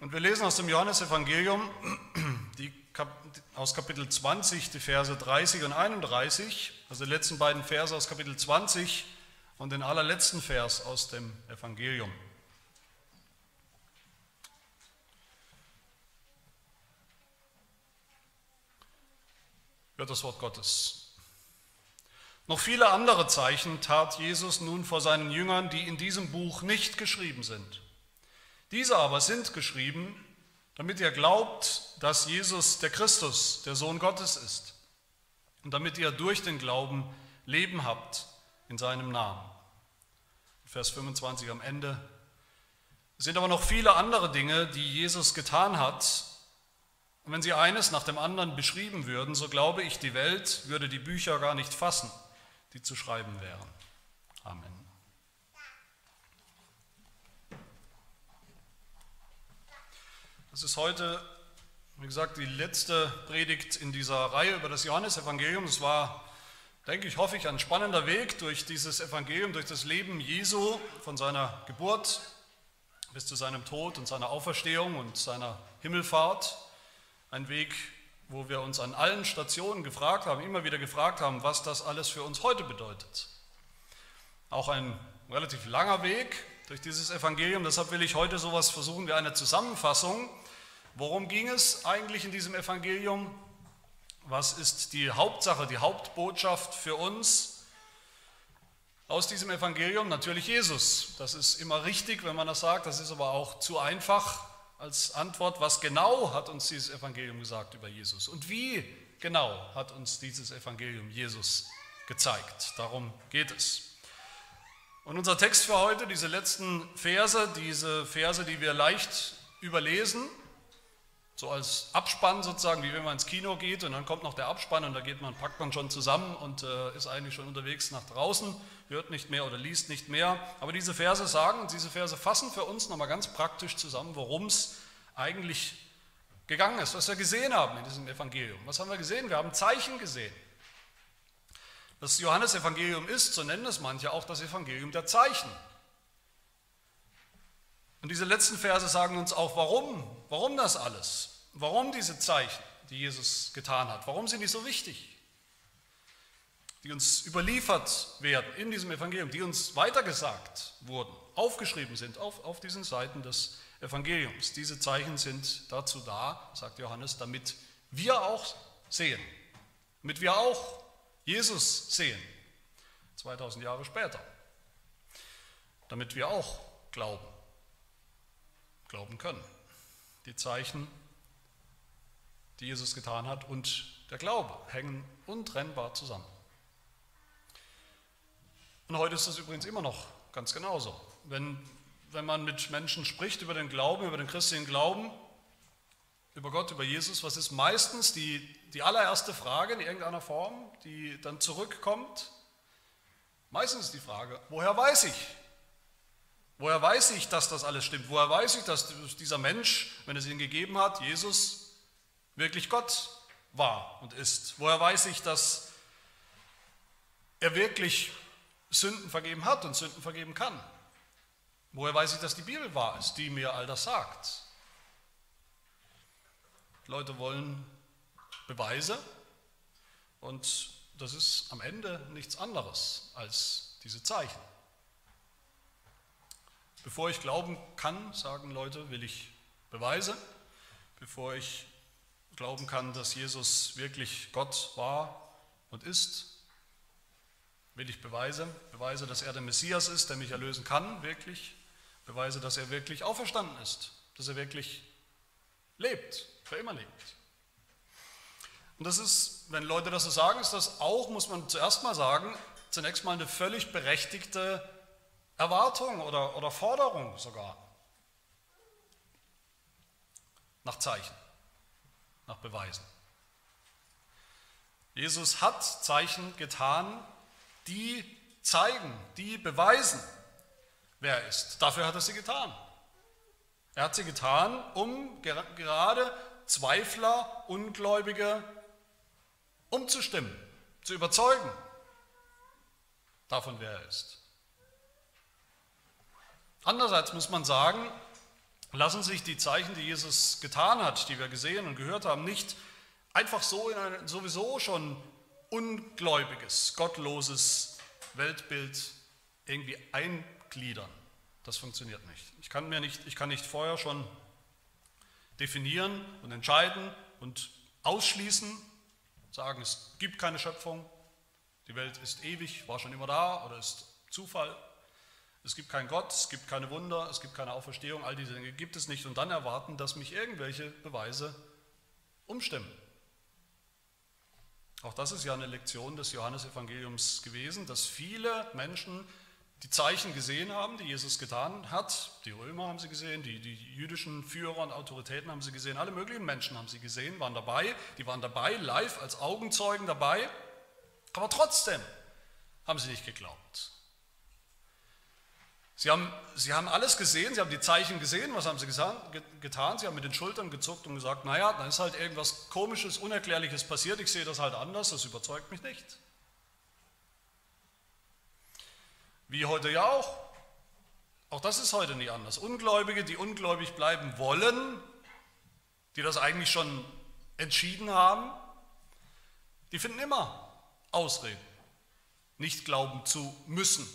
Und wir lesen aus dem Johannesevangelium die, aus Kapitel 20 die Verse 30 und 31, also die letzten beiden Verse aus Kapitel 20 und den allerletzten Vers aus dem Evangelium. Hört das Wort Gottes. Noch viele andere Zeichen tat Jesus nun vor seinen Jüngern, die in diesem Buch nicht geschrieben sind. Diese aber sind geschrieben, damit ihr glaubt, dass Jesus der Christus, der Sohn Gottes ist, und damit ihr durch den Glauben Leben habt in seinem Namen. Vers 25 am Ende. Es sind aber noch viele andere Dinge, die Jesus getan hat. Und wenn sie eines nach dem anderen beschrieben würden, so glaube ich, die Welt würde die Bücher gar nicht fassen, die zu schreiben wären. Amen. Das ist heute, wie gesagt, die letzte Predigt in dieser Reihe über das Johannesevangelium. Es war, denke ich, hoffe ich, ein spannender Weg durch dieses Evangelium, durch das Leben Jesu von seiner Geburt bis zu seinem Tod und seiner Auferstehung und seiner Himmelfahrt. Ein Weg, wo wir uns an allen Stationen gefragt haben, immer wieder gefragt haben, was das alles für uns heute bedeutet. Auch ein relativ langer Weg durch dieses Evangelium. Deshalb will ich heute sowas versuchen wie eine Zusammenfassung Worum ging es eigentlich in diesem Evangelium? Was ist die Hauptsache, die Hauptbotschaft für uns aus diesem Evangelium? Natürlich Jesus. Das ist immer richtig, wenn man das sagt. Das ist aber auch zu einfach als Antwort. Was genau hat uns dieses Evangelium gesagt über Jesus? Und wie genau hat uns dieses Evangelium Jesus gezeigt? Darum geht es. Und unser Text für heute, diese letzten Verse, diese Verse, die wir leicht überlesen, so als Abspann sozusagen, wie wenn man ins Kino geht und dann kommt noch der Abspann und da geht man, packt man schon zusammen und äh, ist eigentlich schon unterwegs nach draußen, hört nicht mehr oder liest nicht mehr. Aber diese Verse sagen diese Verse fassen für uns nochmal ganz praktisch zusammen, worum es eigentlich gegangen ist, was wir gesehen haben in diesem Evangelium. Was haben wir gesehen? Wir haben Zeichen gesehen. Das Johannesevangelium ist, so nennen es manche, auch das Evangelium der Zeichen. Und diese letzten Verse sagen uns auch, warum, warum das alles, warum diese Zeichen, die Jesus getan hat, warum sind die so wichtig, die uns überliefert werden in diesem Evangelium, die uns weitergesagt wurden, aufgeschrieben sind auf, auf diesen Seiten des Evangeliums. Diese Zeichen sind dazu da, sagt Johannes, damit wir auch sehen, damit wir auch Jesus sehen, 2000 Jahre später, damit wir auch glauben glauben können. Die Zeichen, die Jesus getan hat und der Glaube hängen untrennbar zusammen. Und heute ist das übrigens immer noch ganz genauso. Wenn, wenn man mit Menschen spricht über den Glauben, über den christlichen Glauben, über Gott, über Jesus, was ist meistens die, die allererste Frage in irgendeiner Form, die dann zurückkommt? Meistens ist die Frage, woher weiß ich, Woher weiß ich, dass das alles stimmt? Woher weiß ich, dass dieser Mensch, wenn es ihn gegeben hat, Jesus, wirklich Gott war und ist? Woher weiß ich, dass er wirklich Sünden vergeben hat und Sünden vergeben kann? Woher weiß ich, dass die Bibel wahr ist, die mir all das sagt? Leute wollen Beweise und das ist am Ende nichts anderes als diese Zeichen. Bevor ich glauben kann, sagen Leute, will ich Beweise. Bevor ich glauben kann, dass Jesus wirklich Gott war und ist, will ich Beweise. Beweise, dass er der Messias ist, der mich erlösen kann, wirklich. Beweise, dass er wirklich auferstanden ist, dass er wirklich lebt, für immer lebt. Und das ist, wenn Leute das so sagen, ist das auch, muss man zuerst mal sagen, zunächst mal eine völlig berechtigte Erwartung oder, oder Forderung sogar nach Zeichen, nach Beweisen. Jesus hat Zeichen getan, die zeigen, die beweisen, wer er ist. Dafür hat er sie getan. Er hat sie getan, um gerade Zweifler, Ungläubige umzustimmen, zu überzeugen davon, wer er ist. Andererseits muss man sagen, lassen sich die Zeichen, die Jesus getan hat, die wir gesehen und gehört haben, nicht einfach so in ein sowieso schon ungläubiges, gottloses Weltbild irgendwie eingliedern. Das funktioniert nicht. Ich kann, mir nicht. ich kann nicht vorher schon definieren und entscheiden und ausschließen, sagen, es gibt keine Schöpfung, die Welt ist ewig, war schon immer da oder ist Zufall. Es gibt keinen Gott, es gibt keine Wunder, es gibt keine Auferstehung, all diese Dinge gibt es nicht und dann erwarten, dass mich irgendwelche Beweise umstimmen. Auch das ist ja eine Lektion des Johannesevangeliums gewesen, dass viele Menschen die Zeichen gesehen haben, die Jesus getan hat. Die Römer haben sie gesehen, die, die jüdischen Führer und Autoritäten haben sie gesehen, alle möglichen Menschen haben sie gesehen, waren dabei, die waren dabei, live als Augenzeugen dabei, aber trotzdem haben sie nicht geglaubt. Sie haben, sie haben alles gesehen, sie haben die Zeichen gesehen, was haben sie getan? Sie haben mit den Schultern gezuckt und gesagt, naja, dann ist halt irgendwas Komisches, Unerklärliches passiert, ich sehe das halt anders, das überzeugt mich nicht. Wie heute ja auch. Auch das ist heute nicht anders. Ungläubige, die ungläubig bleiben wollen, die das eigentlich schon entschieden haben, die finden immer Ausreden, nicht glauben zu müssen.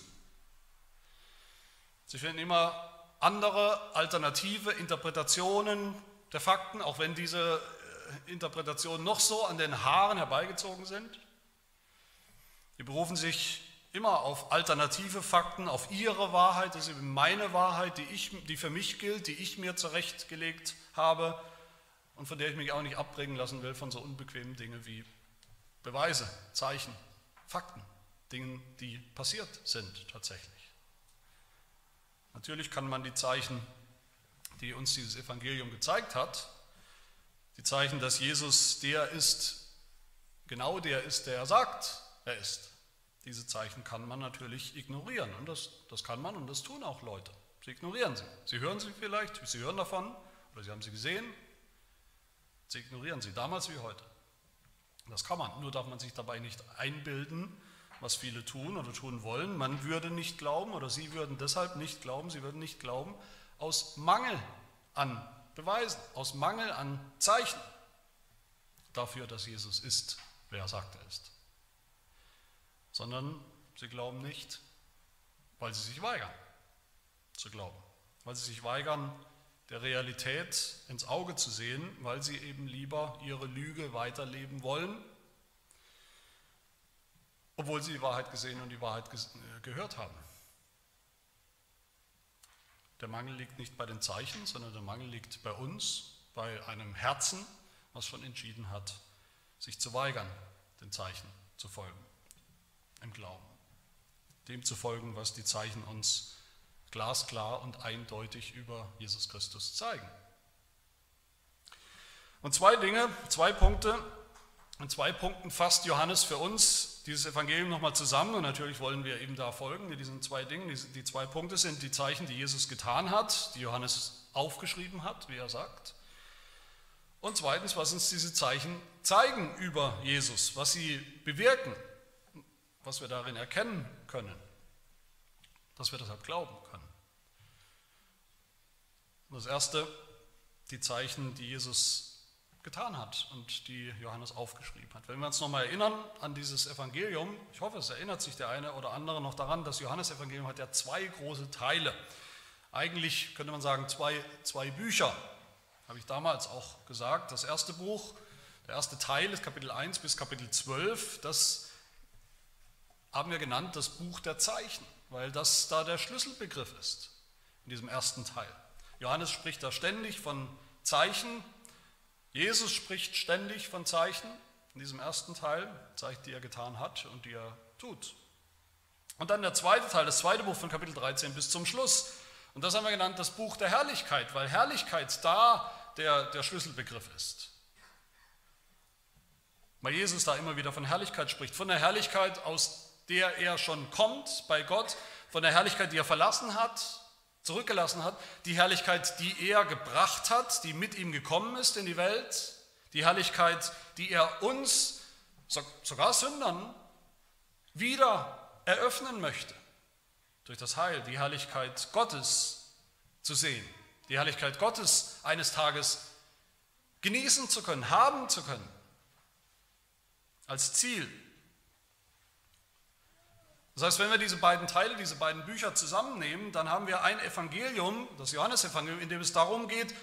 Sie finden immer andere alternative Interpretationen der Fakten, auch wenn diese äh, Interpretationen noch so an den Haaren herbeigezogen sind. Sie berufen sich immer auf alternative Fakten, auf ihre Wahrheit, das ist eben meine Wahrheit, die, ich, die für mich gilt, die ich mir zurechtgelegt habe und von der ich mich auch nicht abbringen lassen will von so unbequemen Dingen wie Beweise, Zeichen, Fakten, Dingen, die passiert sind tatsächlich. Natürlich kann man die Zeichen, die uns dieses Evangelium gezeigt hat, die Zeichen, dass Jesus der ist, genau der ist, der er sagt, er ist. Diese Zeichen kann man natürlich ignorieren und das, das kann man und das tun auch Leute. Sie ignorieren sie. Sie hören sie vielleicht, sie hören davon oder sie haben sie gesehen. Sie ignorieren sie, damals wie heute. Das kann man, nur darf man sich dabei nicht einbilden, was viele tun oder tun wollen. Man würde nicht glauben oder sie würden deshalb nicht glauben, sie würden nicht glauben, aus Mangel an Beweisen, aus Mangel an Zeichen dafür, dass Jesus ist, wer er sagt, er ist. Sondern sie glauben nicht, weil sie sich weigern zu glauben, weil sie sich weigern, der Realität ins Auge zu sehen, weil sie eben lieber ihre Lüge weiterleben wollen obwohl sie die Wahrheit gesehen und die Wahrheit äh, gehört haben. Der Mangel liegt nicht bei den Zeichen, sondern der Mangel liegt bei uns, bei einem Herzen, was schon entschieden hat, sich zu weigern, den Zeichen zu folgen, im Glauben. Dem zu folgen, was die Zeichen uns glasklar und eindeutig über Jesus Christus zeigen. Und zwei Dinge, zwei Punkte, in zwei Punkten fasst Johannes für uns dieses Evangelium nochmal zusammen und natürlich wollen wir eben da folgen diesen zwei Dingen. Die, zwei Punkte sind die Zeichen, die Jesus getan hat, die Johannes aufgeschrieben hat, wie er sagt. Und zweitens, was uns diese Zeichen zeigen über Jesus, was sie bewirken, was wir darin erkennen können, dass wir deshalb glauben können. Und das erste, die Zeichen, die Jesus getan hat und die Johannes aufgeschrieben hat. Wenn wir uns nochmal erinnern an dieses Evangelium, ich hoffe, es erinnert sich der eine oder andere noch daran, das Johannesevangelium hat ja zwei große Teile. Eigentlich könnte man sagen zwei, zwei Bücher, habe ich damals auch gesagt. Das erste Buch, der erste Teil ist Kapitel 1 bis Kapitel 12, das haben wir genannt das Buch der Zeichen, weil das da der Schlüsselbegriff ist in diesem ersten Teil. Johannes spricht da ständig von Zeichen, Jesus spricht ständig von Zeichen in diesem ersten Teil, Zeichen, die er getan hat und die er tut. Und dann der zweite Teil, das zweite Buch von Kapitel 13 bis zum Schluss. Und das haben wir genannt das Buch der Herrlichkeit, weil Herrlichkeit da der, der Schlüsselbegriff ist. Weil Jesus da immer wieder von Herrlichkeit spricht, von der Herrlichkeit, aus der er schon kommt bei Gott, von der Herrlichkeit, die er verlassen hat, zurückgelassen hat, die Herrlichkeit, die er gebracht hat, die mit ihm gekommen ist in die Welt, die Herrlichkeit, die er uns, sogar Sündern, wieder eröffnen möchte durch das Heil, die Herrlichkeit Gottes zu sehen die Herrlichkeit Gottes eines Tages genießen zu können, haben zu können, als Ziel. Das heißt, wenn wir diese beiden Teile, diese beiden Bücher zusammennehmen, dann haben wir ein Evangelium, das Johannesevangelium, in dem es darum geht,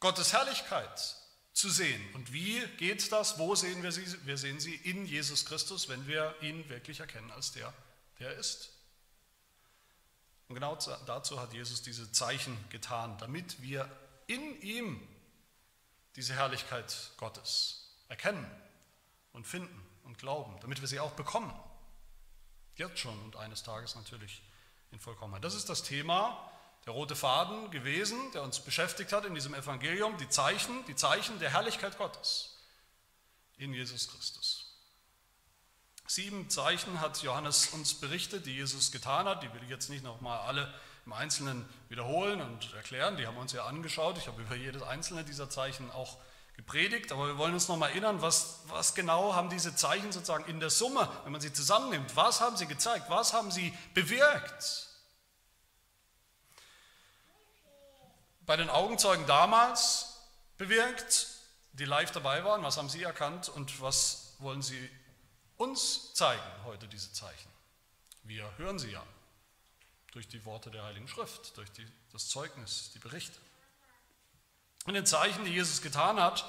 Gottes Herrlichkeit zu sehen. Und wie geht das? Wo sehen wir sie? Wir sehen sie in Jesus Christus, wenn wir ihn wirklich erkennen als der, der er ist. Und genau dazu hat Jesus diese Zeichen getan, damit wir in ihm diese Herrlichkeit Gottes erkennen und finden und glauben, damit wir sie auch bekommen. Jetzt schon und eines Tages natürlich in Vollkommenheit. Das ist das Thema, der rote Faden gewesen, der uns beschäftigt hat in diesem Evangelium, die Zeichen, die Zeichen der Herrlichkeit Gottes in Jesus Christus. Sieben Zeichen hat Johannes uns berichtet, die Jesus getan hat. Die will ich jetzt nicht nochmal alle im Einzelnen wiederholen und erklären. Die haben wir uns ja angeschaut. Ich habe über jedes einzelne dieser Zeichen auch gepredigt. Aber wir wollen uns nochmal erinnern, was, was genau haben diese Zeichen sozusagen in der Summe, wenn man sie zusammennimmt, was haben sie gezeigt, was haben sie bewirkt? Bei den Augenzeugen damals bewirkt, die live dabei waren, was haben sie erkannt und was wollen sie uns zeigen heute diese Zeichen. Wir hören sie ja durch die Worte der Heiligen Schrift, durch die, das Zeugnis, die Berichte. In den Zeichen, die Jesus getan hat,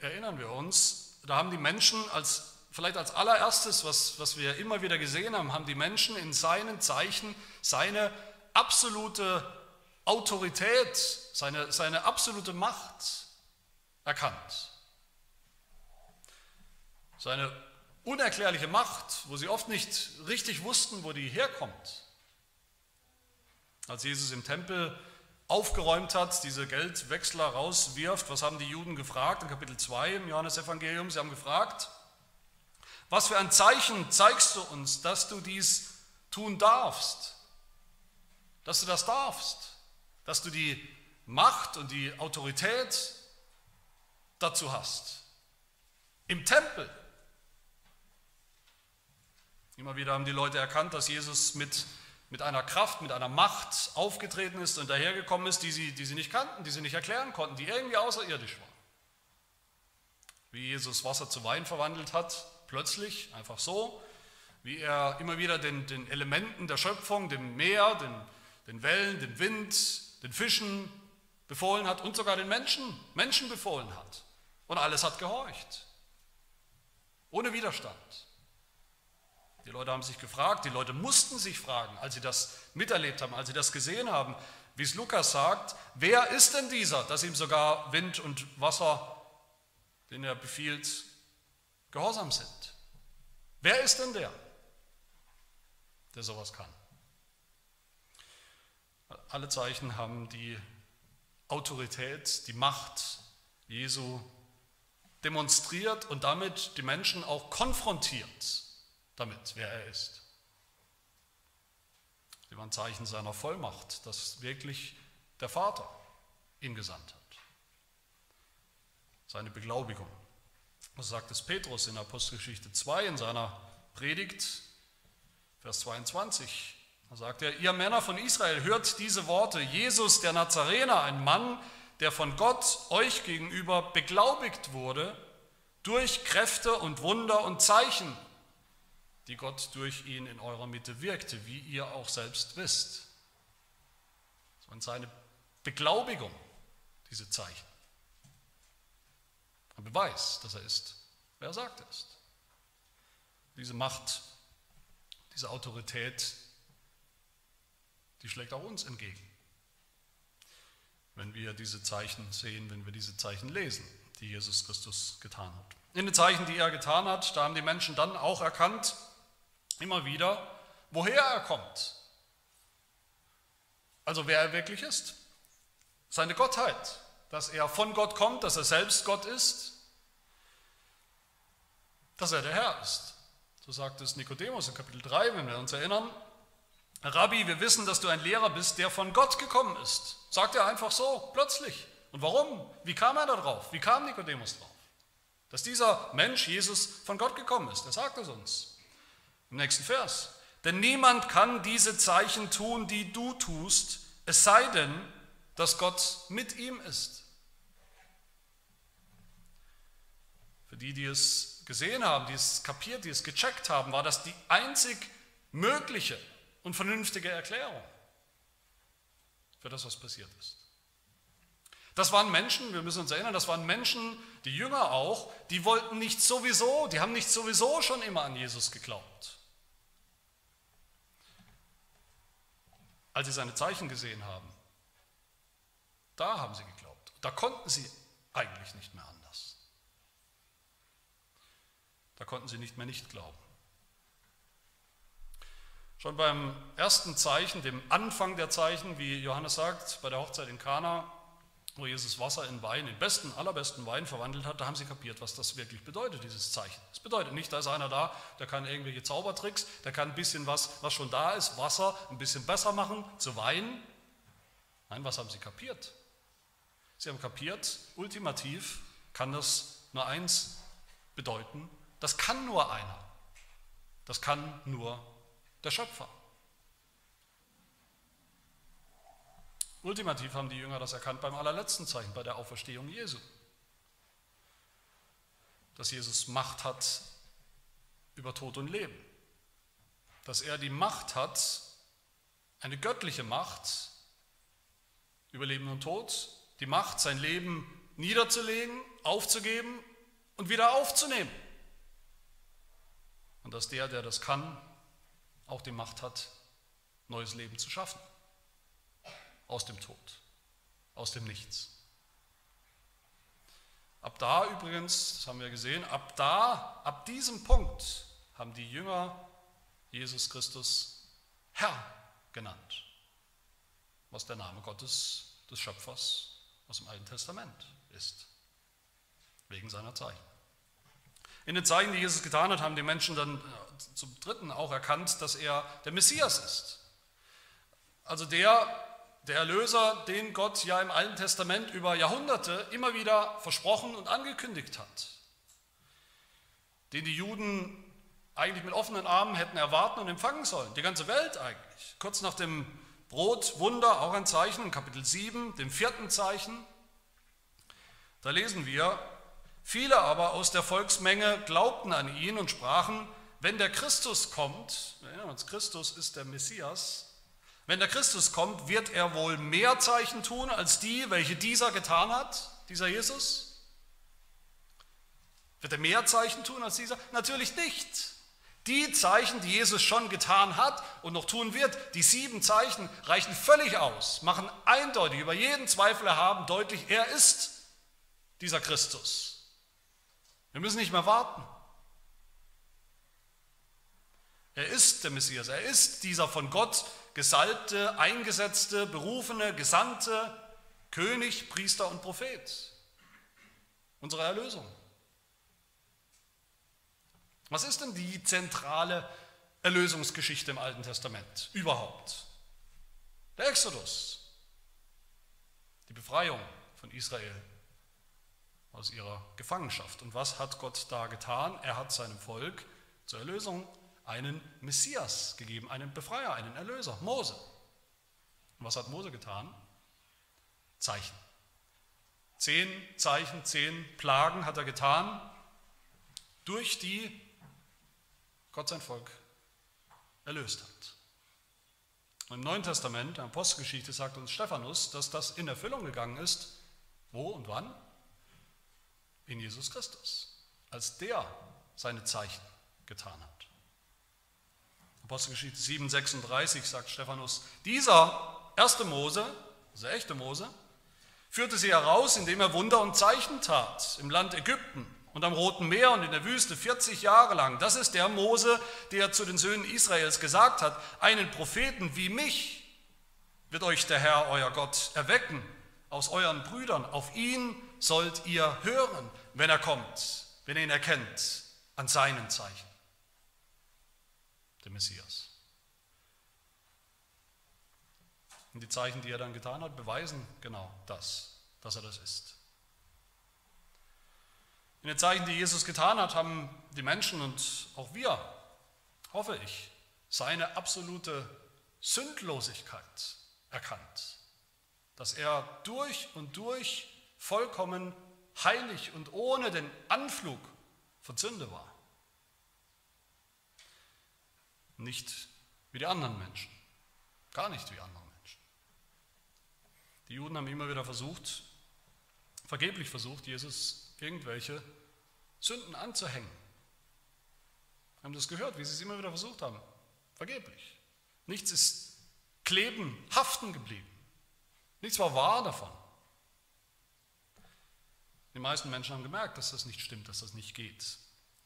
erinnern wir uns, da haben die Menschen als vielleicht als allererstes, was, was wir immer wieder gesehen haben, haben die Menschen in seinen Zeichen seine absolute Autorität, seine, seine absolute Macht erkannt. Seine unerklärliche Macht, wo sie oft nicht richtig wussten, wo die herkommt. Als Jesus im Tempel aufgeräumt hat, diese Geldwechsler rauswirft, was haben die Juden gefragt in Kapitel 2 im Johannesevangelium? Sie haben gefragt, was für ein Zeichen zeigst du uns, dass du dies tun darfst? Dass du das darfst? Dass du die Macht und die Autorität dazu hast? Im Tempel Immer wieder haben die Leute erkannt, dass Jesus mit, mit einer Kraft, mit einer Macht aufgetreten ist und dahergekommen ist, die sie, die sie nicht kannten, die sie nicht erklären konnten, die irgendwie außerirdisch war. Wie Jesus Wasser zu Wein verwandelt hat, plötzlich, einfach so, wie er immer wieder den, den Elementen der Schöpfung, dem Meer, den, den Wellen, dem Wind, den Fischen befohlen hat und sogar den Menschen, Menschen befohlen hat. Und alles hat gehorcht. Ohne Widerstand. Die Leute haben sich gefragt, die Leute mussten sich fragen, als sie das miterlebt haben, als sie das gesehen haben, wie es Lukas sagt, wer ist denn dieser, dass ihm sogar Wind und Wasser, den er befiehlt, gehorsam sind? Wer ist denn der, der sowas kann? Alle Zeichen haben die Autorität, die Macht Jesu demonstriert und damit die Menschen auch konfrontiert damit, wer er ist. Sie waren Zeichen seiner Vollmacht, dass wirklich der Vater ihn gesandt hat. Seine Beglaubigung. Was sagt es Petrus in Apostelgeschichte 2 in seiner Predigt, Vers 22? Da sagt er, ihr Männer von Israel, hört diese Worte. Jesus, der Nazarener, ein Mann, der von Gott euch gegenüber beglaubigt wurde, durch Kräfte und Wunder und Zeichen, die Gott durch ihn in eurer Mitte wirkte, wie ihr auch selbst wisst. War seine Beglaubigung, diese Zeichen. Ein Beweis, dass er ist, wer er sagt er ist. Diese Macht, diese Autorität, die schlägt auch uns entgegen, wenn wir diese Zeichen sehen, wenn wir diese Zeichen lesen, die Jesus Christus getan hat. In den Zeichen, die er getan hat, da haben die Menschen dann auch erkannt, immer wieder, woher er kommt. Also wer er wirklich ist. Seine Gottheit, dass er von Gott kommt, dass er selbst Gott ist, dass er der Herr ist. So sagt es Nikodemus in Kapitel 3, wenn wir uns erinnern. Rabbi, wir wissen, dass du ein Lehrer bist, der von Gott gekommen ist. Sagt er einfach so, plötzlich. Und warum? Wie kam er da drauf? Wie kam Nikodemus drauf? Dass dieser Mensch, Jesus, von Gott gekommen ist. Er sagt es uns. Im nächsten Vers. Denn niemand kann diese Zeichen tun, die du tust, es sei denn, dass Gott mit ihm ist. Für die, die es gesehen haben, die es kapiert, die es gecheckt haben, war das die einzig mögliche und vernünftige Erklärung für das, was passiert ist. Das waren Menschen, wir müssen uns erinnern, das waren Menschen, die Jünger auch, die wollten nicht sowieso, die haben nicht sowieso schon immer an Jesus geglaubt. Als sie seine Zeichen gesehen haben, da haben sie geglaubt. Da konnten sie eigentlich nicht mehr anders. Da konnten sie nicht mehr nicht glauben. Schon beim ersten Zeichen, dem Anfang der Zeichen, wie Johannes sagt, bei der Hochzeit in Kana, wo Jesus Wasser in Wein, in besten, allerbesten Wein verwandelt hat, da haben sie kapiert, was das wirklich bedeutet, dieses Zeichen. Es bedeutet nicht, da ist einer da, der kann irgendwelche Zaubertricks, der kann ein bisschen was, was schon da ist, Wasser ein bisschen besser machen, zu Wein. Nein, was haben sie kapiert? Sie haben kapiert, ultimativ kann das nur eins bedeuten, das kann nur einer. Das kann nur der Schöpfer. Ultimativ haben die Jünger das erkannt beim allerletzten Zeichen, bei der Auferstehung Jesu. Dass Jesus Macht hat über Tod und Leben. Dass er die Macht hat, eine göttliche Macht über Leben und Tod, die Macht, sein Leben niederzulegen, aufzugeben und wieder aufzunehmen. Und dass der, der das kann, auch die Macht hat, neues Leben zu schaffen aus dem Tod, aus dem Nichts. Ab da übrigens, das haben wir gesehen, ab da, ab diesem Punkt haben die Jünger Jesus Christus Herr genannt, was der Name Gottes, des Schöpfers aus dem Alten Testament ist, wegen seiner Zeichen. In den Zeichen, die Jesus getan hat, haben die Menschen dann äh, zum Dritten auch erkannt, dass er der Messias ist. Also der, der Erlöser, den Gott ja im Alten Testament über Jahrhunderte immer wieder versprochen und angekündigt hat, den die Juden eigentlich mit offenen Armen hätten erwarten und empfangen sollen, die ganze Welt eigentlich. Kurz nach dem Brotwunder, auch ein Zeichen, in Kapitel 7, dem vierten Zeichen, da lesen wir, viele aber aus der Volksmenge glaubten an ihn und sprachen, wenn der Christus kommt, wir erinnern uns, Christus ist der Messias, wenn der Christus kommt, wird er wohl mehr Zeichen tun als die, welche dieser getan hat, dieser Jesus? Wird er mehr Zeichen tun als dieser? Natürlich nicht. Die Zeichen, die Jesus schon getan hat und noch tun wird, die sieben Zeichen reichen völlig aus, machen eindeutig, über jeden Zweifel erhaben, deutlich, er ist dieser Christus. Wir müssen nicht mehr warten. Er ist der Messias, er ist dieser von Gott gesalbte, eingesetzte, berufene, gesandte König, Priester und Prophet. Unsere Erlösung. Was ist denn die zentrale Erlösungsgeschichte im Alten Testament überhaupt? Der Exodus, die Befreiung von Israel aus ihrer Gefangenschaft. Und was hat Gott da getan? Er hat seinem Volk zur Erlösung einen Messias gegeben, einen Befreier, einen Erlöser, Mose. Und was hat Mose getan? Zeichen. Zehn Zeichen, zehn Plagen hat er getan, durch die Gott sein Volk erlöst hat. Und Im Neuen Testament, der Apostelgeschichte, sagt uns Stephanus, dass das in Erfüllung gegangen ist. Wo und wann? In Jesus Christus, als der seine Zeichen getan hat. Apostelgeschichte 7, 36 sagt Stephanus, dieser erste Mose, also echte Mose, führte sie heraus, indem er Wunder und Zeichen tat im Land Ägypten und am Roten Meer und in der Wüste 40 Jahre lang. Das ist der Mose, der zu den Söhnen Israels gesagt hat, einen Propheten wie mich wird euch der Herr, euer Gott, erwecken aus euren Brüdern. Auf ihn sollt ihr hören, wenn er kommt, wenn ihr ihn erkennt, an seinen Zeichen der Messias. Und die Zeichen, die er dann getan hat, beweisen genau das, dass er das ist. In den Zeichen, die Jesus getan hat, haben die Menschen und auch wir, hoffe ich, seine absolute Sündlosigkeit erkannt. dass er durch und durch vollkommen heilig und ohne den Anflug von Sünde war. Nicht wie die anderen Menschen, gar nicht wie andere Menschen. Die Juden haben immer wieder versucht, vergeblich versucht, Jesus irgendwelche Sünden anzuhängen. Wir haben das gehört, wie sie es immer wieder versucht haben. Vergeblich. Nichts ist kleben, haften geblieben. Nichts war wahr davon. Die meisten Menschen haben gemerkt, dass das nicht stimmt, dass das nicht geht.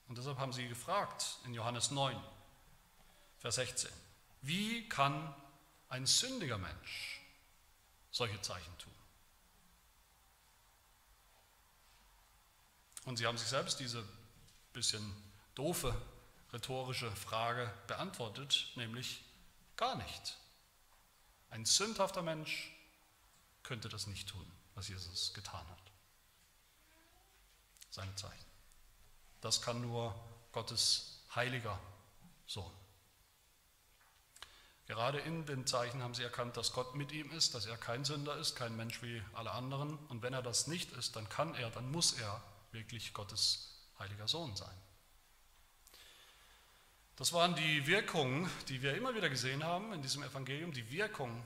Und deshalb haben sie gefragt in Johannes 9, Vers 16, wie kann ein sündiger Mensch solche Zeichen tun? Und sie haben sich selbst diese bisschen doofe rhetorische Frage beantwortet, nämlich gar nicht. Ein sündhafter Mensch könnte das nicht tun, was Jesus getan hat. Seine Zeichen. Das kann nur Gottes heiliger Sohn. Gerade in den Zeichen haben sie erkannt, dass Gott mit ihm ist, dass er kein Sünder ist, kein Mensch wie alle anderen. Und wenn er das nicht ist, dann kann er, dann muss er wirklich Gottes heiliger Sohn sein. Das waren die Wirkungen, die wir immer wieder gesehen haben in diesem Evangelium, die Wirkung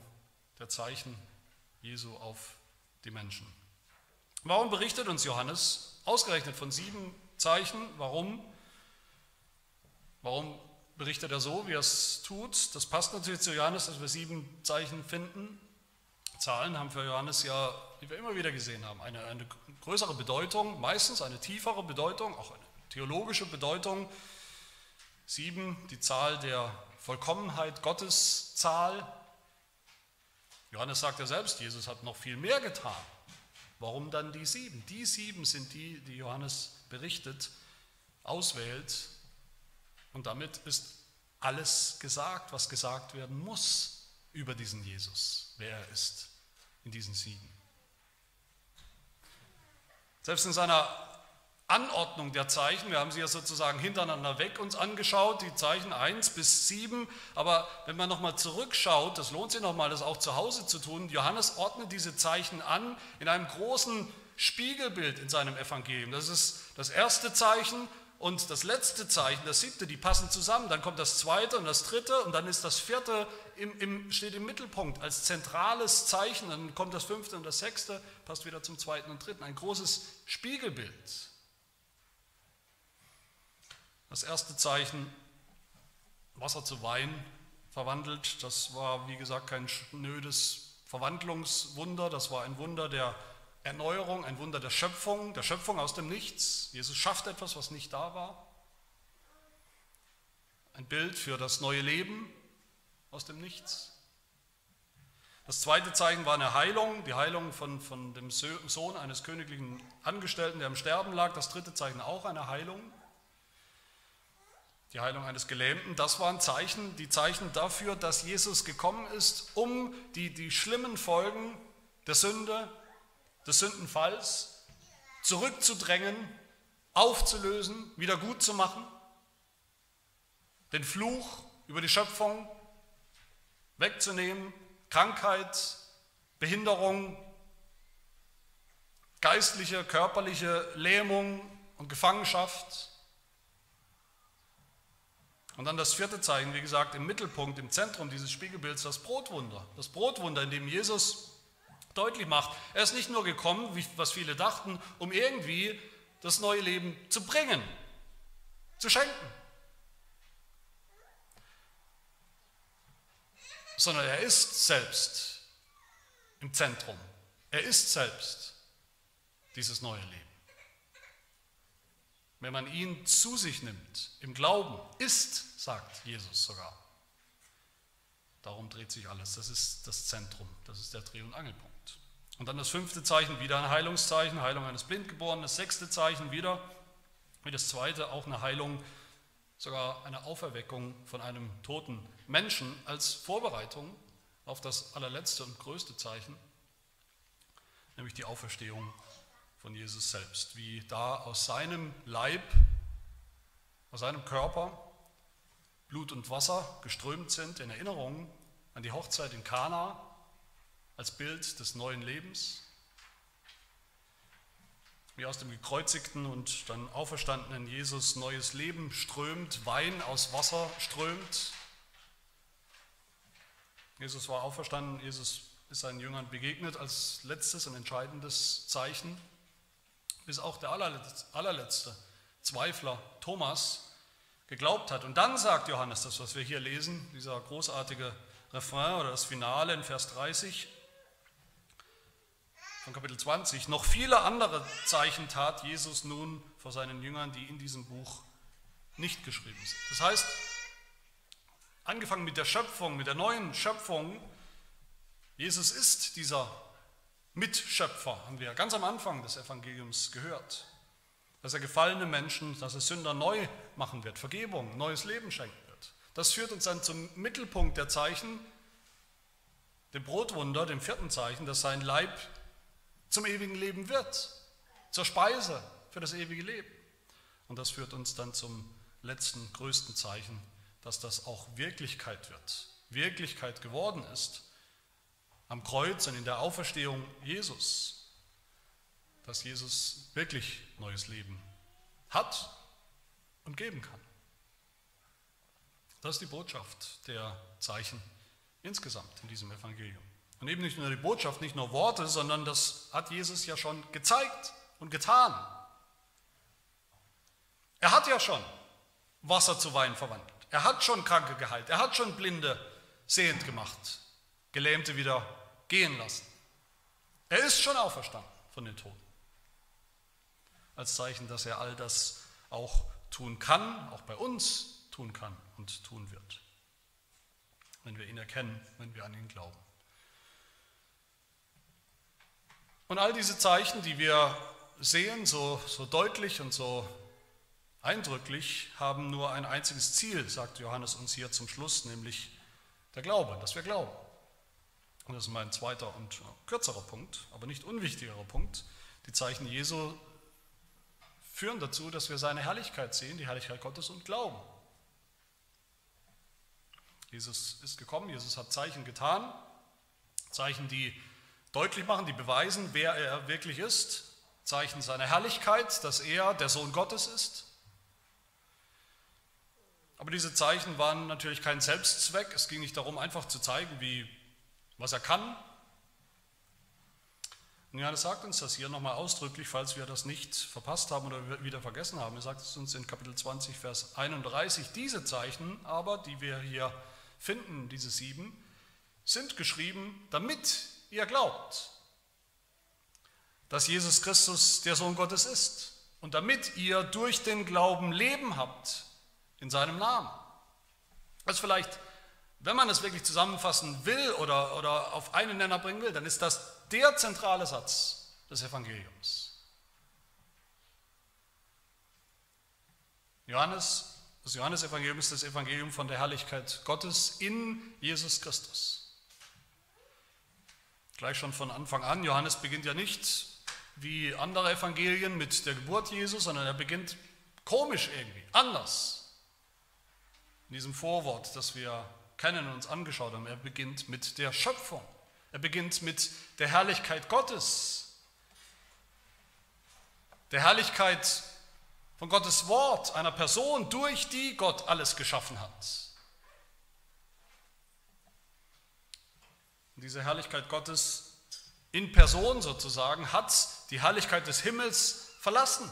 der Zeichen Jesu auf die Menschen. Warum berichtet uns Johannes ausgerechnet von sieben Zeichen? Warum? Warum berichtet er so, wie er es tut? Das passt natürlich zu Johannes, dass wir sieben Zeichen finden. Zahlen haben für Johannes ja, wie wir immer wieder gesehen haben, eine, eine größere Bedeutung, meistens eine tiefere Bedeutung, auch eine theologische Bedeutung. Sieben, die Zahl der Vollkommenheit Gottes Zahl. Johannes sagt ja selbst, Jesus hat noch viel mehr getan. Warum dann die sieben? Die sieben sind die, die Johannes berichtet, auswählt. Und damit ist alles gesagt, was gesagt werden muss über diesen Jesus, wer er ist in diesen sieben. Selbst in seiner Anordnung der Zeichen, wir haben sie ja sozusagen hintereinander weg uns angeschaut, die Zeichen 1 bis 7, aber wenn man nochmal zurückschaut, das lohnt sich nochmal, das auch zu Hause zu tun, Johannes ordnet diese Zeichen an in einem großen Spiegelbild in seinem Evangelium. Das ist das erste Zeichen und das letzte Zeichen, das siebte, die passen zusammen. Dann kommt das zweite und das dritte und dann ist das vierte im, im, steht im Mittelpunkt als zentrales Zeichen. Dann kommt das fünfte und das sechste, passt wieder zum zweiten und dritten. Ein großes Spiegelbild. Das erste Zeichen, Wasser zu Wein verwandelt, das war wie gesagt kein schnödes Verwandlungswunder, das war ein Wunder der Erneuerung, ein Wunder der Schöpfung, der Schöpfung aus dem Nichts. Jesus schafft etwas, was nicht da war. Ein Bild für das neue Leben aus dem Nichts. Das zweite Zeichen war eine Heilung, die Heilung von, von dem Sohn eines königlichen Angestellten, der im Sterben lag. Das dritte Zeichen auch eine Heilung. Die Heilung eines Gelähmten, das waren Zeichen, die Zeichen dafür, dass Jesus gekommen ist, um die, die schlimmen Folgen der Sünde, des Sündenfalls zurückzudrängen, aufzulösen, wieder gut zu machen, den Fluch über die Schöpfung wegzunehmen, Krankheit, Behinderung, geistliche, körperliche Lähmung und Gefangenschaft. Und dann das vierte Zeichen, wie gesagt, im Mittelpunkt, im Zentrum dieses Spiegelbilds, das Brotwunder. Das Brotwunder, in dem Jesus deutlich macht. Er ist nicht nur gekommen, wie, was viele dachten, um irgendwie das neue Leben zu bringen, zu schenken, sondern er ist selbst im Zentrum. Er ist selbst dieses neue Leben. Wenn man ihn zu sich nimmt, im Glauben, ist, sagt Jesus sogar. Darum dreht sich alles. Das ist das Zentrum, das ist der Dreh- und Angelpunkt. Und dann das fünfte Zeichen, wieder ein Heilungszeichen, Heilung eines Blindgeborenen. Das sechste Zeichen wieder, wie das zweite, auch eine Heilung, sogar eine Auferweckung von einem toten Menschen als Vorbereitung auf das allerletzte und größte Zeichen, nämlich die Auferstehung von Jesus selbst. Wie da aus seinem Leib, aus seinem Körper Blut und Wasser geströmt sind in Erinnerung an die Hochzeit in Kana als Bild des neuen Lebens, wie aus dem gekreuzigten und dann auferstandenen Jesus neues Leben strömt, Wein aus Wasser strömt. Jesus war auferstanden, Jesus ist seinen Jüngern begegnet als letztes und entscheidendes Zeichen, bis auch der allerletzte Zweifler Thomas geglaubt hat. Und dann sagt Johannes das, was wir hier lesen, dieser großartige Refrain oder das Finale in Vers 30 von Kapitel 20. Noch viele andere Zeichen tat Jesus nun vor seinen Jüngern, die in diesem Buch nicht geschrieben sind. Das heißt, angefangen mit der Schöpfung, mit der neuen Schöpfung, Jesus ist dieser Mitschöpfer, haben wir ganz am Anfang des Evangeliums gehört. Dass er gefallene Menschen, dass er Sünder neu machen wird, Vergebung, neues Leben schenken wird. Das führt uns dann zum Mittelpunkt der Zeichen, dem Brotwunder, dem vierten Zeichen, dass sein Leib zum ewigen Leben wird, zur Speise für das ewige Leben. Und das führt uns dann zum letzten, größten Zeichen, dass das auch Wirklichkeit wird, Wirklichkeit geworden ist am Kreuz und in der Auferstehung Jesus, dass Jesus wirklich neues Leben hat und geben kann. Das ist die Botschaft der Zeichen insgesamt in diesem Evangelium. Und eben nicht nur die Botschaft, nicht nur Worte, sondern das hat Jesus ja schon gezeigt und getan. Er hat ja schon Wasser zu Wein verwandelt. Er hat schon Kranke geheilt. Er hat schon Blinde sehend gemacht. Gelähmte wieder gehen lassen. Er ist schon auferstanden von den Toten. Als Zeichen, dass er all das auch tun kann, auch bei uns tun kann und tun wird, wenn wir ihn erkennen, wenn wir an ihn glauben. Und all diese Zeichen, die wir sehen, so, so deutlich und so eindrücklich, haben nur ein einziges Ziel, sagt Johannes uns hier zum Schluss, nämlich der Glaube, dass wir glauben. Und das ist mein zweiter und kürzerer Punkt, aber nicht unwichtigerer Punkt. Die Zeichen Jesu führen dazu, dass wir seine Herrlichkeit sehen, die Herrlichkeit Gottes und glauben. Jesus ist gekommen, Jesus hat Zeichen getan, Zeichen, die deutlich machen, die beweisen, wer er wirklich ist, Zeichen seiner Herrlichkeit, dass er der Sohn Gottes ist. Aber diese Zeichen waren natürlich kein Selbstzweck. Es ging nicht darum, einfach zu zeigen, wie was er kann. Und Johannes sagt uns das hier nochmal ausdrücklich, falls wir das nicht verpasst haben oder wieder vergessen haben. Er sagt es uns in Kapitel 20, Vers 31. Diese Zeichen aber, die wir hier finden, diese sieben, sind geschrieben, damit ihr glaubt, dass Jesus Christus der Sohn Gottes ist und damit ihr durch den Glauben Leben habt in seinem Namen. Ist vielleicht wenn man es wirklich zusammenfassen will oder, oder auf einen Nenner bringen will, dann ist das der zentrale Satz des Evangeliums. Johannes, das Johannesevangelium ist das Evangelium von der Herrlichkeit Gottes in Jesus Christus. Gleich schon von Anfang an, Johannes beginnt ja nicht wie andere Evangelien mit der Geburt Jesus, sondern er beginnt komisch irgendwie, anders. In diesem Vorwort, das wir kennen und uns angeschaut haben. Er beginnt mit der Schöpfung. Er beginnt mit der Herrlichkeit Gottes. Der Herrlichkeit von Gottes Wort, einer Person, durch die Gott alles geschaffen hat. Und diese Herrlichkeit Gottes in Person sozusagen hat die Herrlichkeit des Himmels verlassen.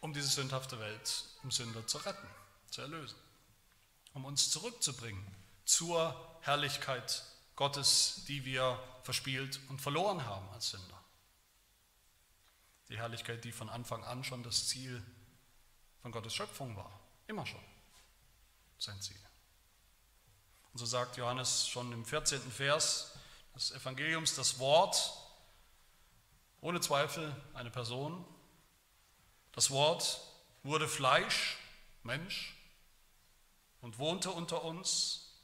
um diese sündhafte Welt, um Sünder zu retten, zu erlösen, um uns zurückzubringen zur Herrlichkeit Gottes, die wir verspielt und verloren haben als Sünder. Die Herrlichkeit, die von Anfang an schon das Ziel von Gottes Schöpfung war, immer schon sein Ziel. Und so sagt Johannes schon im 14. Vers des Evangeliums das Wort, ohne Zweifel eine Person, das Wort wurde Fleisch, Mensch, und wohnte unter uns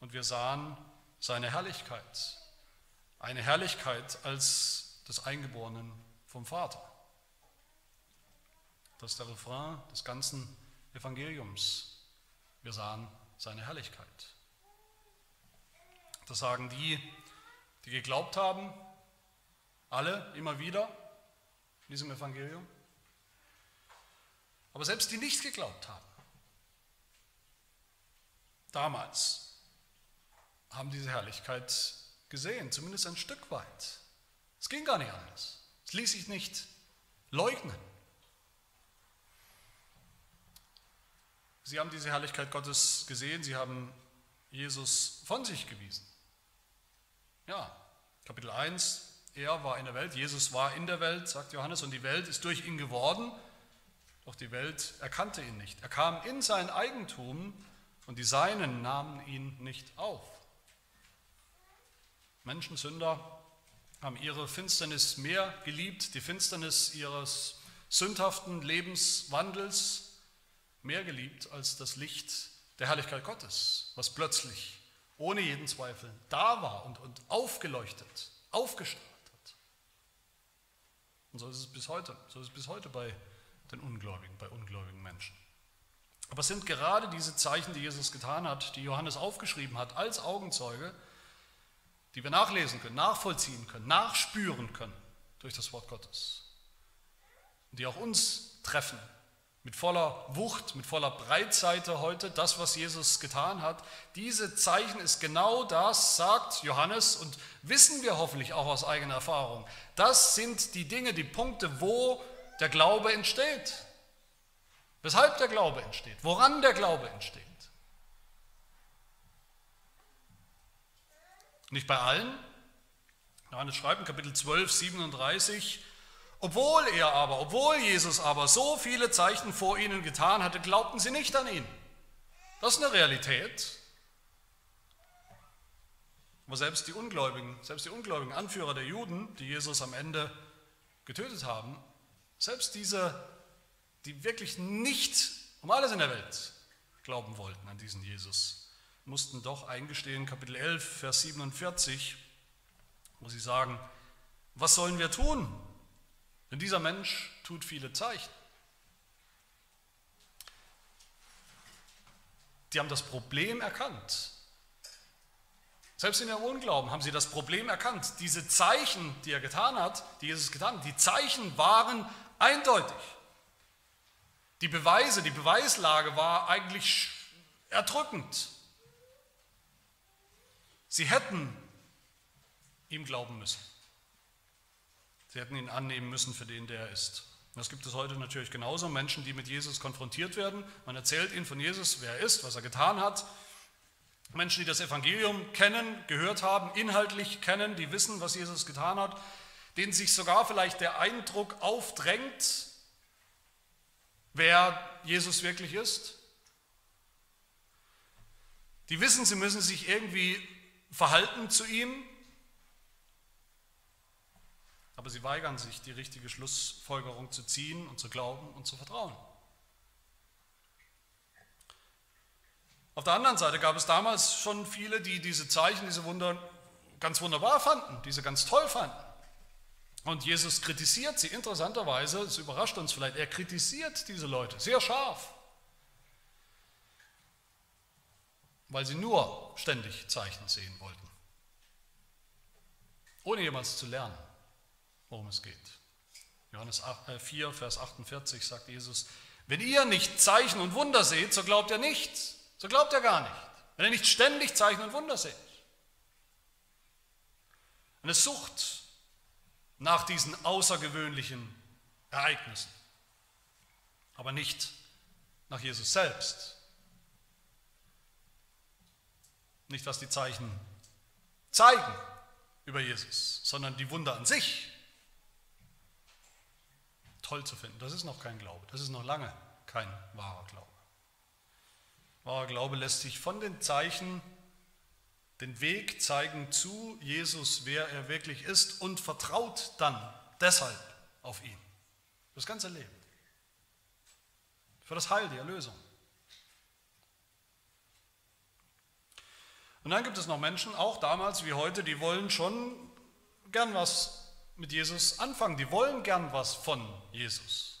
und wir sahen seine Herrlichkeit. Eine Herrlichkeit als des Eingeborenen vom Vater. Das ist der Refrain des ganzen Evangeliums. Wir sahen seine Herrlichkeit. Das sagen die, die geglaubt haben, alle immer wieder in diesem Evangelium. Aber selbst die nicht geglaubt haben, damals haben diese Herrlichkeit gesehen, zumindest ein Stück weit. Es ging gar nicht anders. Es ließ sich nicht leugnen. Sie haben diese Herrlichkeit Gottes gesehen, sie haben Jesus von sich gewiesen. Ja, Kapitel 1, er war in der Welt, Jesus war in der Welt, sagt Johannes, und die Welt ist durch ihn geworden, doch die Welt erkannte ihn nicht. Er kam in sein Eigentum und die Seinen nahmen ihn nicht auf. Menschen, Sünder, haben ihre Finsternis mehr geliebt, die Finsternis ihres sündhaften Lebenswandels mehr geliebt als das Licht der Herrlichkeit Gottes, was plötzlich ohne jeden Zweifel da war und, und aufgeleuchtet, aufgestrahlt hat. Und so ist es bis heute, so ist es bis heute bei den Ungläubigen, bei ungläubigen Menschen. Aber es sind gerade diese Zeichen, die Jesus getan hat, die Johannes aufgeschrieben hat als Augenzeuge, die wir nachlesen können, nachvollziehen können, nachspüren können durch das Wort Gottes. Die auch uns treffen mit voller Wucht, mit voller Breitseite heute, das, was Jesus getan hat. Diese Zeichen ist genau das, sagt Johannes, und wissen wir hoffentlich auch aus eigener Erfahrung. Das sind die Dinge, die Punkte, wo der Glaube entsteht. Weshalb der Glaube entsteht, woran der Glaube entsteht. Nicht bei allen. Johannes schreibt in Kapitel 12, 37, obwohl er aber, obwohl Jesus aber so viele Zeichen vor ihnen getan hatte, glaubten sie nicht an ihn. Das ist eine Realität. Aber selbst die Ungläubigen, selbst die ungläubigen Anführer der Juden, die Jesus am Ende getötet haben, selbst diese, die wirklich nicht um alles in der Welt glauben wollten an diesen Jesus, mussten doch eingestehen, Kapitel 11, Vers 47, wo sie sagen, was sollen wir tun? Denn dieser Mensch tut viele Zeichen. Die haben das Problem erkannt. Selbst in ihrem Unglauben haben sie das Problem erkannt. Diese Zeichen, die er getan hat, die Jesus getan hat, die Zeichen waren eindeutig. Die Beweise, die Beweislage war eigentlich erdrückend. Sie hätten ihm glauben müssen. Sie hätten ihn annehmen müssen für den, der er ist. Das gibt es heute natürlich genauso. Menschen, die mit Jesus konfrontiert werden. Man erzählt ihnen von Jesus, wer er ist, was er getan hat. Menschen, die das Evangelium kennen, gehört haben, inhaltlich kennen, die wissen, was Jesus getan hat, denen sich sogar vielleicht der Eindruck aufdrängt, wer Jesus wirklich ist. Die wissen, sie müssen sich irgendwie Verhalten zu ihm, aber sie weigern sich, die richtige Schlussfolgerung zu ziehen und zu glauben und zu vertrauen. Auf der anderen Seite gab es damals schon viele, die diese Zeichen, diese Wunder ganz wunderbar fanden, diese ganz toll fanden. Und Jesus kritisiert sie interessanterweise, es überrascht uns vielleicht, er kritisiert diese Leute sehr scharf. weil sie nur ständig Zeichen sehen wollten, ohne jemals zu lernen, worum es geht. Johannes 4, äh, Vers 48 sagt Jesus, wenn ihr nicht Zeichen und Wunder seht, so glaubt ihr nichts, so glaubt ihr gar nicht. Wenn ihr nicht ständig Zeichen und Wunder seht. Eine Sucht nach diesen außergewöhnlichen Ereignissen, aber nicht nach Jesus selbst, Nicht, was die Zeichen zeigen über Jesus, sondern die Wunder an sich toll zu finden. Das ist noch kein Glaube. Das ist noch lange kein wahrer Glaube. Wahrer Glaube lässt sich von den Zeichen den Weg zeigen zu Jesus, wer er wirklich ist und vertraut dann deshalb auf ihn. Das ganze Leben. Für das Heil, die Erlösung. Und dann gibt es noch Menschen, auch damals wie heute, die wollen schon gern was mit Jesus anfangen. Die wollen gern was von Jesus.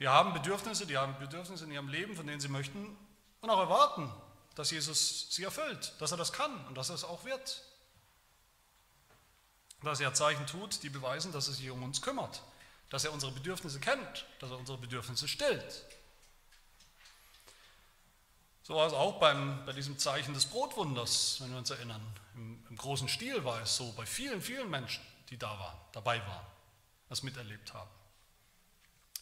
Die haben Bedürfnisse, die haben Bedürfnisse in ihrem Leben, von denen sie möchten und auch erwarten, dass Jesus sie erfüllt, dass er das kann und dass er es auch wird. Dass er Zeichen tut, die beweisen, dass er sich um uns kümmert, dass er unsere Bedürfnisse kennt, dass er unsere Bedürfnisse stillt. So war es auch beim, bei diesem Zeichen des Brotwunders, wenn wir uns erinnern. Im, Im, großen Stil war es so, bei vielen, vielen Menschen, die da waren, dabei waren, das miterlebt haben.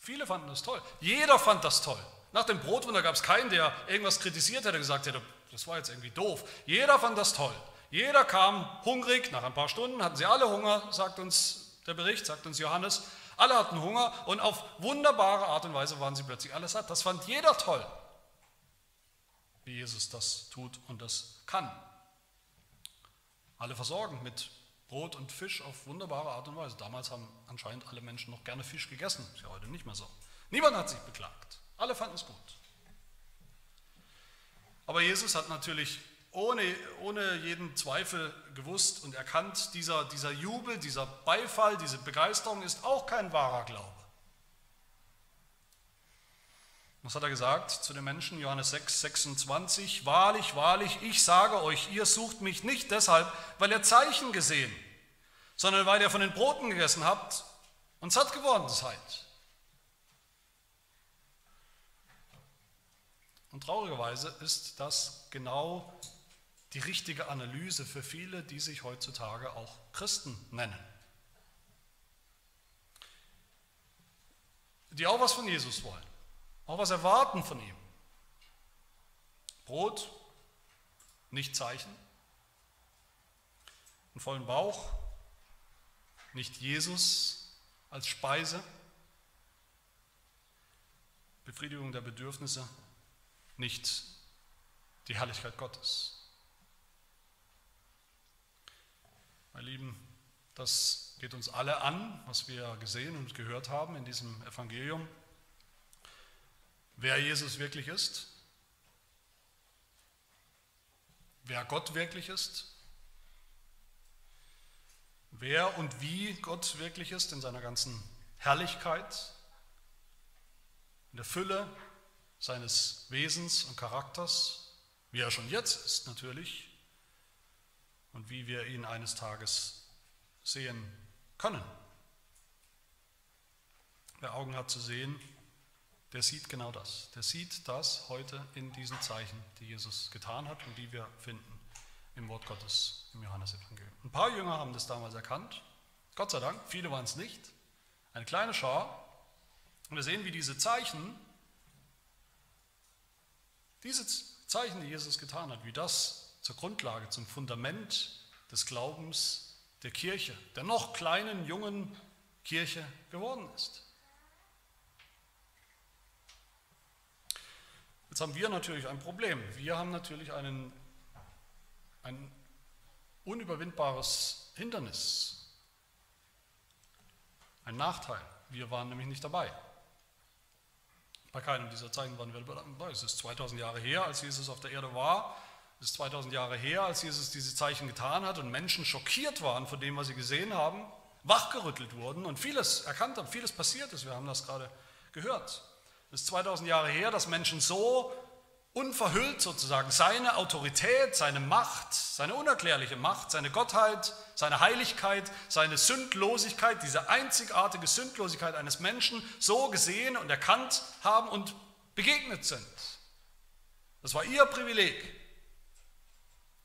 Viele fanden das toll. Jeder fand das toll. Nach dem Brotwunder gab es keinen, der irgendwas kritisiert hätte, gesagt hätte, das war jetzt irgendwie doof. Jeder fand das toll. Jeder kam hungrig, nach ein paar Stunden hatten sie alle Hunger, sagt uns der Bericht, sagt uns Johannes. Alle hatten Hunger und auf wunderbare Art und Weise waren sie plötzlich alle satt. Das fand jeder toll, wie Jesus das tut und das kann. Alle versorgen mit Brot und Fisch auf wunderbare Art und Weise. Damals haben anscheinend alle Menschen noch gerne Fisch gegessen, ist ja heute nicht mehr so. Niemand hat sich beklagt. Alle fanden es gut. Aber Jesus hat natürlich ohne, ohne jeden Zweifel gewusst und erkannt, dieser, dieser Jubel, dieser Beifall, diese Begeisterung ist auch kein wahrer Glaube. Was hat er gesagt zu den Menschen? Johannes 6, 26. Wahrlich, wahrlich, ich sage euch, ihr sucht mich nicht deshalb, weil ihr Zeichen gesehen, sondern weil ihr von den Broten gegessen habt und satt geworden seid. Und traurigerweise ist das genau die richtige Analyse für viele, die sich heutzutage auch Christen nennen. Die auch was von Jesus wollen, auch was erwarten von ihm. Brot, nicht Zeichen, einen vollen Bauch, nicht Jesus als Speise, Befriedigung der Bedürfnisse, nicht die Herrlichkeit Gottes. Meine Lieben, das geht uns alle an, was wir gesehen und gehört haben in diesem Evangelium. Wer Jesus wirklich ist, wer Gott wirklich ist, wer und wie Gott wirklich ist in seiner ganzen Herrlichkeit, in der Fülle seines Wesens und Charakters, wie er schon jetzt ist natürlich, und wie wir ihn eines Tages sehen können. Wer Augen hat zu sehen, der sieht genau das. Der sieht das heute in diesen Zeichen, die Jesus getan hat und die wir finden im Wort Gottes im Johannesevangelium. Ein paar Jünger haben das damals erkannt. Gott sei Dank, viele waren es nicht. Eine kleine Schar. Und wir sehen, wie diese Zeichen diese Zeichen, die Jesus getan hat, wie das zur Grundlage, zum Fundament des Glaubens der Kirche, der noch kleinen, jungen Kirche geworden ist. Jetzt haben wir natürlich ein Problem. Wir haben natürlich einen, ein unüberwindbares Hindernis, ein Nachteil. Wir waren nämlich nicht dabei. Bei keinem dieser Zeichen waren wir dabei. Es ist 2000 Jahre her, als Jesus auf der Erde war. Es ist 2000 Jahre her, als Jesus diese Zeichen getan hat und Menschen schockiert waren von dem, was sie gesehen haben, wachgerüttelt wurden und vieles erkannt haben, vieles passiert ist. Wir haben das gerade gehört. Es ist 2000 Jahre her, dass Menschen so unverhüllt sozusagen seine Autorität, seine Macht, seine unerklärliche Macht, seine Gottheit, seine Heiligkeit, seine Sündlosigkeit, diese einzigartige Sündlosigkeit eines Menschen so gesehen und erkannt haben und begegnet sind. Das war ihr Privileg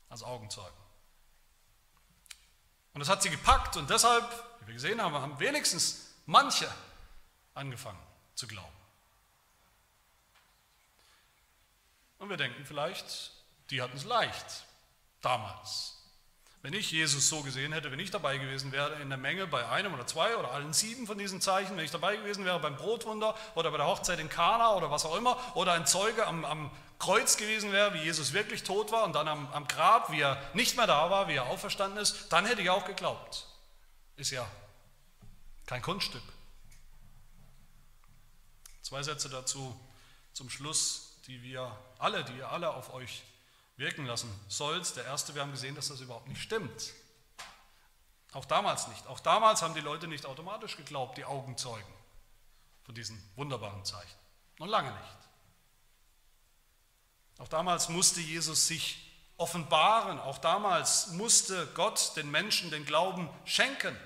als Augenzeugen. Und das hat sie gepackt und deshalb, wie wir gesehen haben, haben wenigstens manche angefangen zu glauben. Und wir denken vielleicht, die hatten es leicht damals. Wenn ich Jesus so gesehen hätte, wenn ich dabei gewesen wäre in der Menge bei einem oder zwei oder allen sieben von diesen Zeichen, wenn ich dabei gewesen wäre beim Brotwunder oder bei der Hochzeit in Kana oder was auch immer, oder ein Zeuge am, am Kreuz gewesen wäre, wie Jesus wirklich tot war und dann am, am Grab, wie er nicht mehr da war, wie er auferstanden ist, dann hätte ich auch geglaubt. Ist ja kein Kunststück. Zwei Sätze dazu zum Schluss die wir alle, die ihr alle auf euch wirken lassen sollt. Der erste, wir haben gesehen, dass das überhaupt nicht stimmt. Auch damals nicht. Auch damals haben die Leute nicht automatisch geglaubt, die Augenzeugen von diesen wunderbaren Zeichen. Noch lange nicht. Auch damals musste Jesus sich offenbaren. Auch damals musste Gott den Menschen den Glauben schenken.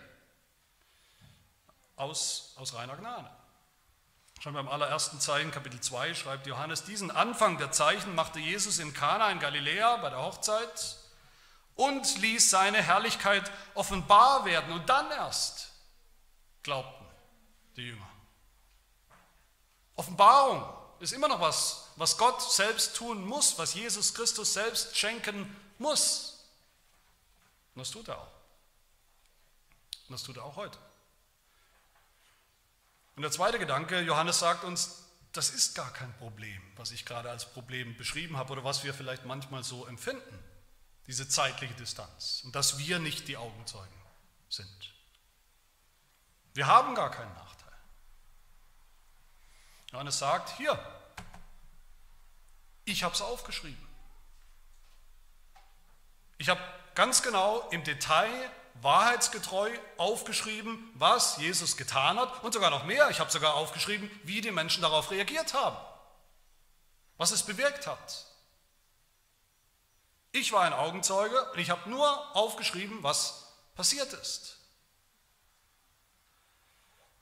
Aus, aus reiner Gnade. Schon beim allerersten Zeichen, Kapitel 2, schreibt Johannes, diesen Anfang der Zeichen machte Jesus in Kana in Galiläa bei der Hochzeit und ließ seine Herrlichkeit offenbar werden. Und dann erst glaubten die Jünger. Offenbarung ist immer noch was, was Gott selbst tun muss, was Jesus Christus selbst schenken muss. Und das tut er auch. Und das tut er auch heute. Und der zweite Gedanke, Johannes sagt uns, das ist gar kein Problem, was ich gerade als Problem beschrieben habe oder was wir vielleicht manchmal so empfinden, diese zeitliche Distanz und dass wir nicht die Augenzeugen sind. Wir haben gar keinen Nachteil. Johannes sagt, hier, ich habe es aufgeschrieben. Ich habe ganz genau im Detail wahrheitsgetreu aufgeschrieben, was Jesus getan hat und sogar noch mehr. Ich habe sogar aufgeschrieben, wie die Menschen darauf reagiert haben, was es bewirkt hat. Ich war ein Augenzeuge und ich habe nur aufgeschrieben, was passiert ist.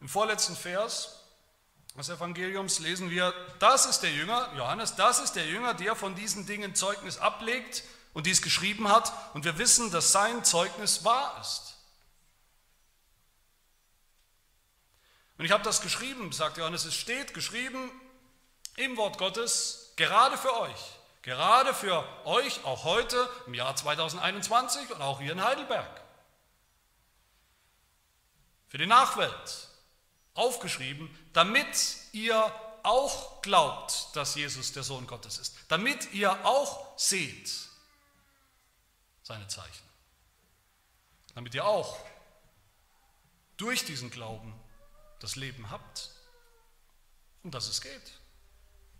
Im vorletzten Vers des Evangeliums lesen wir, das ist der Jünger, Johannes, das ist der Jünger, der von diesen Dingen Zeugnis ablegt und dies geschrieben hat. Und wir wissen, dass sein Zeugnis wahr ist. Und ich habe das geschrieben, sagt Johannes, es steht geschrieben im Wort Gottes, gerade für euch. Gerade für euch, auch heute im Jahr 2021 und auch hier in Heidelberg. Für die Nachwelt aufgeschrieben, damit ihr auch glaubt, dass Jesus der Sohn Gottes ist. Damit ihr auch seht, seine Zeichen. Damit ihr auch durch diesen Glauben das Leben habt, um das es geht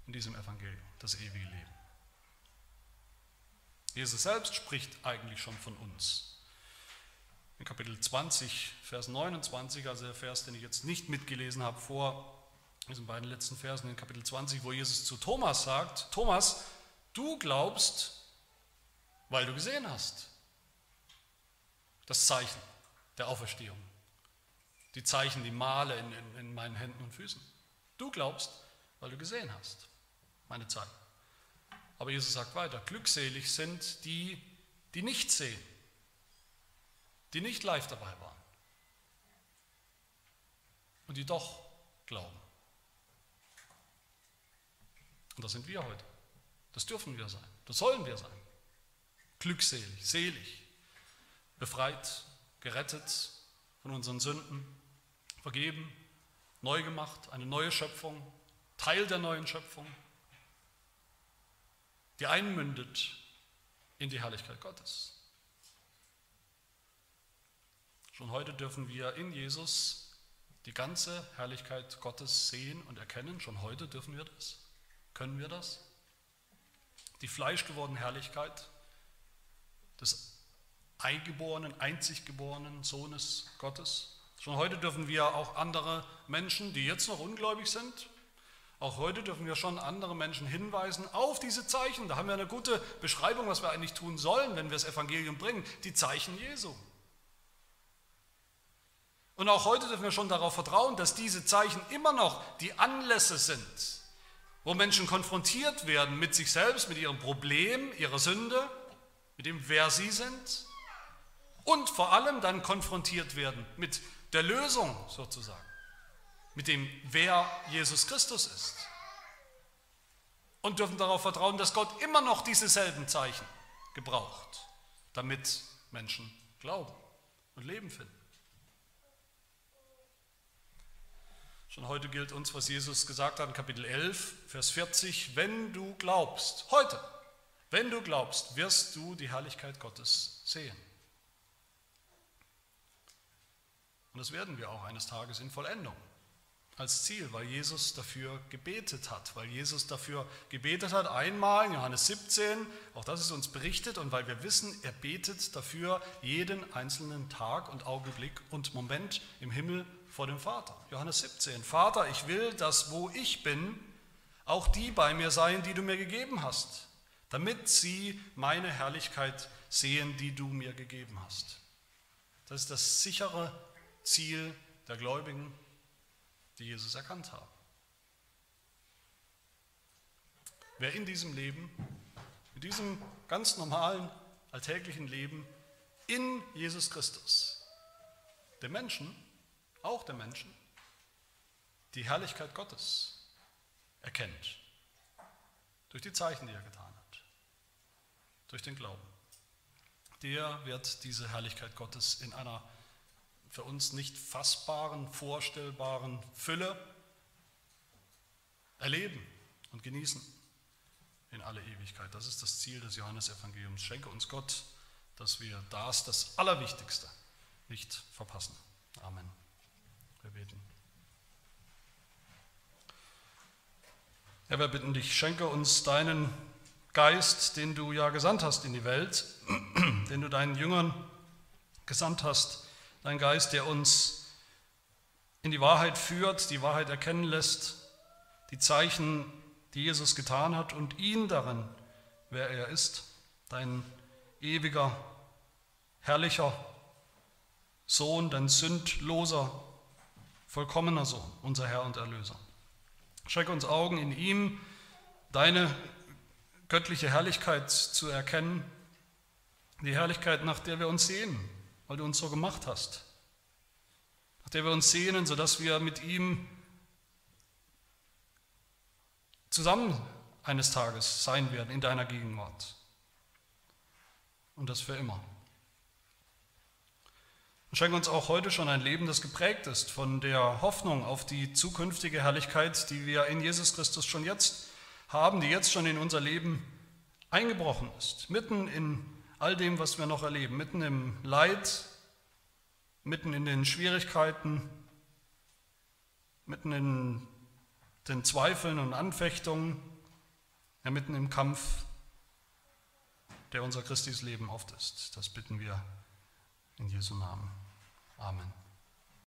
in diesem Evangelium, das ewige Leben. Jesus selbst spricht eigentlich schon von uns. In Kapitel 20, Vers 29, also der Vers, den ich jetzt nicht mitgelesen habe vor diesen beiden letzten Versen in Kapitel 20, wo Jesus zu Thomas sagt, Thomas, du glaubst, weil du gesehen hast. Das Zeichen der Auferstehung. Die Zeichen, die Male in, in, in meinen Händen und Füßen. Du glaubst, weil du gesehen hast. Meine Zeichen. Aber Jesus sagt weiter, glückselig sind die, die nicht sehen, die nicht live dabei waren und die doch glauben. Und das sind wir heute. Das dürfen wir sein. Das sollen wir sein glückselig, selig, befreit, gerettet von unseren Sünden, vergeben, neu gemacht, eine neue Schöpfung, Teil der neuen Schöpfung, die einmündet in die Herrlichkeit Gottes. Schon heute dürfen wir in Jesus die ganze Herrlichkeit Gottes sehen und erkennen. Schon heute dürfen wir das. Können wir das? Die fleischgewordene Herrlichkeit des eingeborenen, einzig geborenen Sohnes Gottes. Schon heute dürfen wir auch andere Menschen, die jetzt noch ungläubig sind, auch heute dürfen wir schon andere Menschen hinweisen auf diese Zeichen. Da haben wir eine gute Beschreibung, was wir eigentlich tun sollen, wenn wir das Evangelium bringen. Die Zeichen Jesu. Und auch heute dürfen wir schon darauf vertrauen, dass diese Zeichen immer noch die Anlässe sind, wo Menschen konfrontiert werden mit sich selbst, mit ihrem Problem, ihrer Sünde mit dem, wer sie sind und vor allem dann konfrontiert werden mit der Lösung sozusagen, mit dem, wer Jesus Christus ist. Und dürfen darauf vertrauen, dass Gott immer noch diese selben Zeichen gebraucht, damit Menschen glauben und Leben finden. Schon heute gilt uns, was Jesus gesagt hat in Kapitel 11, Vers 40, wenn du glaubst, heute, wenn du glaubst, wirst du die Herrlichkeit Gottes sehen. Und das werden wir auch eines Tages in Vollendung als Ziel, weil Jesus dafür gebetet hat, weil Jesus dafür gebetet hat, einmal in Johannes 17, auch das ist uns berichtet, und weil wir wissen, er betet dafür jeden einzelnen Tag und Augenblick und Moment im Himmel vor dem Vater. Johannes 17, Vater, ich will, dass wo ich bin, auch die bei mir seien, die du mir gegeben hast, damit sie meine Herrlichkeit sehen, die du mir gegeben hast. Das ist das sichere Ziel der Gläubigen, die Jesus erkannt haben. Wer in diesem Leben, in diesem ganz normalen, alltäglichen Leben, in Jesus Christus, dem Menschen, auch dem Menschen, die Herrlichkeit Gottes erkennt, durch die Zeichen, die er getan hat, durch den Glauben, der wird diese Herrlichkeit Gottes in einer für uns nicht fassbaren, vorstellbaren Fülle erleben und genießen in alle Ewigkeit. Das ist das Ziel des Johannesevangeliums. Schenke uns Gott, dass wir das, das Allerwichtigste, nicht verpassen. Amen. Wir beten. Herr, wir bitten dich, schenke uns deinen Geist, den du ja gesandt hast in die Welt, den du deinen Jüngern gesandt hast, dein Geist, der uns in die Wahrheit führt, die Wahrheit erkennen lässt, die Zeichen die Jesus getan hat und ihn darin, wer er ist, dein ewiger, herrlicher Sohn, dein sündloser, vollkommener Sohn, unser Herr und Erlöser. Schenke uns Augen in ihm, deine göttliche Herrlichkeit zu erkennen, die Herrlichkeit, nach der wir uns sehen, weil du uns so gemacht hast, nach der wir uns sehnen, sodass wir mit ihm zusammen eines Tages sein werden in deiner Gegenwart. Und das für immer. Und schenke uns auch heute schon ein Leben, das geprägt ist von der Hoffnung auf die zukünftige Herrlichkeit, die wir in Jesus Christus schon jetzt haben, die jetzt schon in unser Leben eingebrochen ist. Mitten in all dem, was wir noch erleben, mitten im Leid, mitten in den Schwierigkeiten, mitten in den Zweifeln und Anfechtungen, ja, mitten im Kampf, der unser christliches Leben oft ist. Das bitten wir in Jesu Namen. Amen.